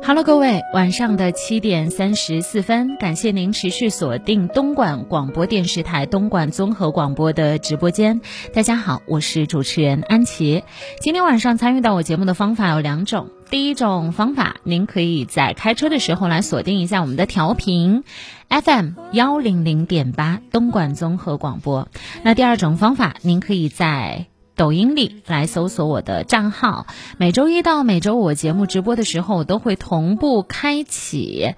Hello，各位，晚上的七点三十四分，感谢您持续锁定东莞广播电视台东莞综合广播的直播间。大家好，我是主持人安琪。今天晚上参与到我节目的方法有两种，第一种方法，您可以在开车的时候来锁定一下我们的调频 FM 幺零零点八东莞综合广播。那第二种方法，您可以在。抖音里来搜索我的账号，每周一到每周五节目直播的时候，我都会同步开启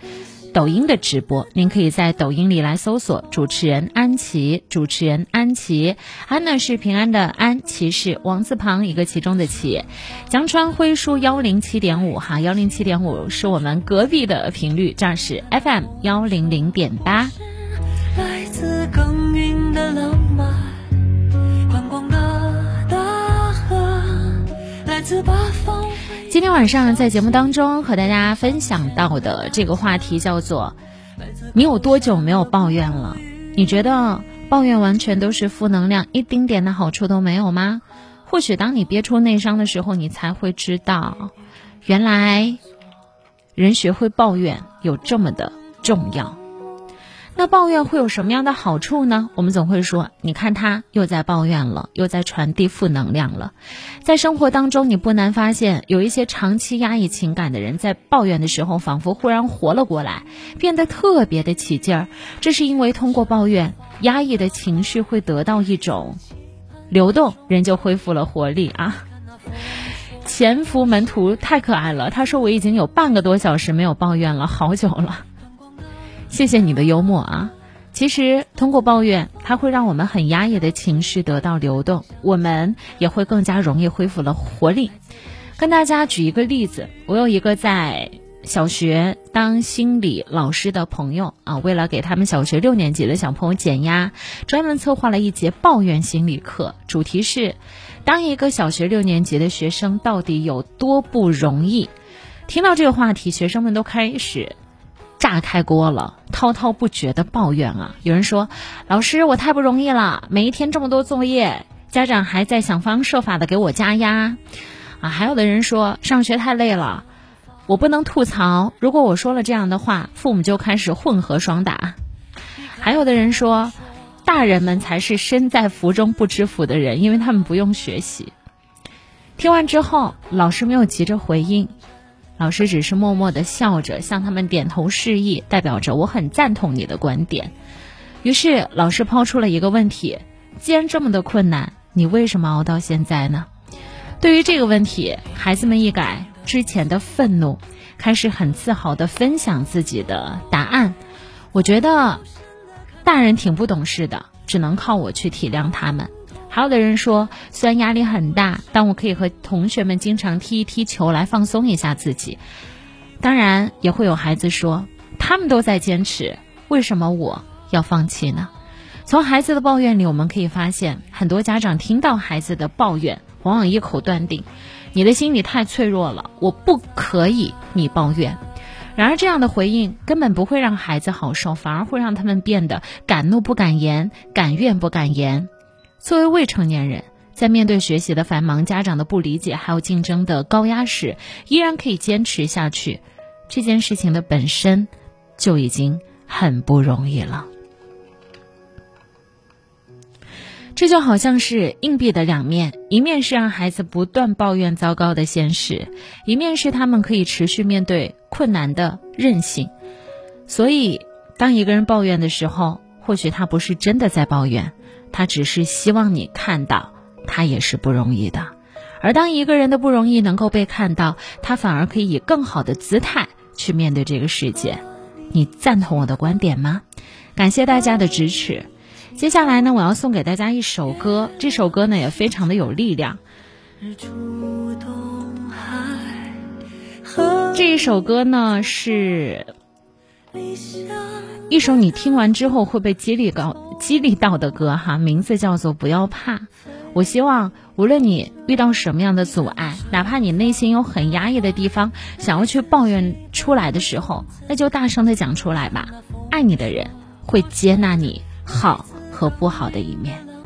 抖音的直播。您可以在抖音里来搜索主持人安琪，主持人安琪，安呢是平安的安，琪是王字旁一个其中的琪。江川辉叔幺零七点五哈，幺零七点五是我们隔壁的频率，这儿是 FM 幺零零点八。来自耕今天晚上在节目当中和大家分享到的这个话题叫做：你有多久没有抱怨了？你觉得抱怨完全都是负能量，一丁点的好处都没有吗？或许当你憋出内伤的时候，你才会知道，原来人学会抱怨有这么的重要。那抱怨会有什么样的好处呢？我们总会说，你看他又在抱怨了，又在传递负能量了。在生活当中，你不难发现，有一些长期压抑情感的人，在抱怨的时候，仿佛忽然活了过来，变得特别的起劲儿。这是因为通过抱怨，压抑的情绪会得到一种流动，人就恢复了活力啊。潜伏门徒太可爱了，他说我已经有半个多小时没有抱怨了，好久了。谢谢你的幽默啊！其实通过抱怨，它会让我们很压抑的情绪得到流动，我们也会更加容易恢复了活力。跟大家举一个例子，我有一个在小学当心理老师的朋友啊，为了给他们小学六年级的小朋友减压，专门策划了一节抱怨心理课，主题是当一个小学六年级的学生到底有多不容易。听到这个话题，学生们都开始。炸开锅了，滔滔不绝的抱怨啊！有人说：“老师，我太不容易了，每一天这么多作业，家长还在想方设法的给我加压。”啊，还有的人说：“上学太累了，我不能吐槽，如果我说了这样的话，父母就开始混合双打。”还有的人说：“大人们才是身在福中不知福的人，因为他们不用学习。”听完之后，老师没有急着回应。老师只是默默的笑着，向他们点头示意，代表着我很赞同你的观点。于是老师抛出了一个问题：既然这么的困难，你为什么熬到现在呢？对于这个问题，孩子们一改之前的愤怒，开始很自豪的分享自己的答案。我觉得大人挺不懂事的，只能靠我去体谅他们。还有的人说，虽然压力很大，但我可以和同学们经常踢一踢球来放松一下自己。当然，也会有孩子说，他们都在坚持，为什么我要放弃呢？从孩子的抱怨里，我们可以发现，很多家长听到孩子的抱怨，往往一口断定，你的心理太脆弱了，我不可以你抱怨。然而，这样的回应根本不会让孩子好受，反而会让他们变得敢怒不敢言，敢怨不敢言。作为未成年人，在面对学习的繁忙、家长的不理解，还有竞争的高压时，依然可以坚持下去，这件事情的本身就已经很不容易了。这就好像是硬币的两面，一面是让孩子不断抱怨糟糕的现实，一面是他们可以持续面对困难的韧性。所以，当一个人抱怨的时候，或许他不是真的在抱怨。他只是希望你看到，他也是不容易的。而当一个人的不容易能够被看到，他反而可以以更好的姿态去面对这个世界。你赞同我的观点吗？感谢大家的支持。接下来呢，我要送给大家一首歌，这首歌呢也非常的有力量。这一首歌呢是一首你听完之后会被激励到。激励到的歌哈，名字叫做《不要怕》。我希望无论你遇到什么样的阻碍，哪怕你内心有很压抑的地方，想要去抱怨出来的时候，那就大声的讲出来吧。爱你的人会接纳你好和不好的一面。